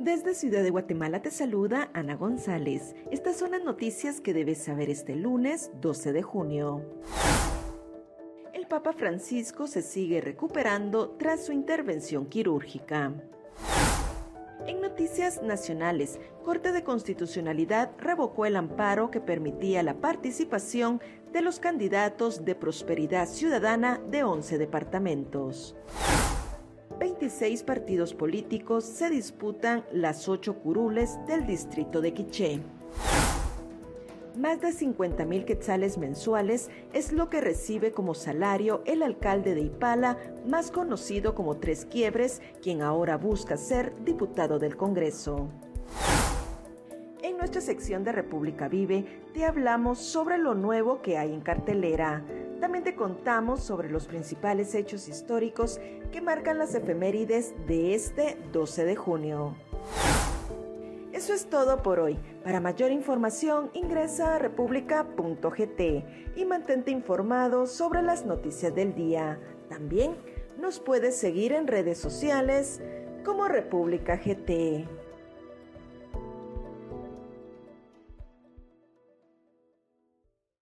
Desde Ciudad de Guatemala te saluda Ana González. Estas son las noticias que debes saber este lunes 12 de junio. El Papa Francisco se sigue recuperando tras su intervención quirúrgica. En noticias nacionales, Corte de Constitucionalidad revocó el amparo que permitía la participación de los candidatos de Prosperidad Ciudadana de 11 departamentos. 26 partidos políticos se disputan las ocho curules del distrito de Quiché. Más de 50 mil quetzales mensuales es lo que recibe como salario el alcalde de Ipala, más conocido como Tres Quiebres, quien ahora busca ser diputado del Congreso. En nuestra sección de República Vive te hablamos sobre lo nuevo que hay en cartelera. También te contamos sobre los principales hechos históricos que marcan las efemérides de este 12 de junio. Eso es todo por hoy. Para mayor información ingresa a república.gt y mantente informado sobre las noticias del día. También nos puedes seguir en redes sociales como República GT.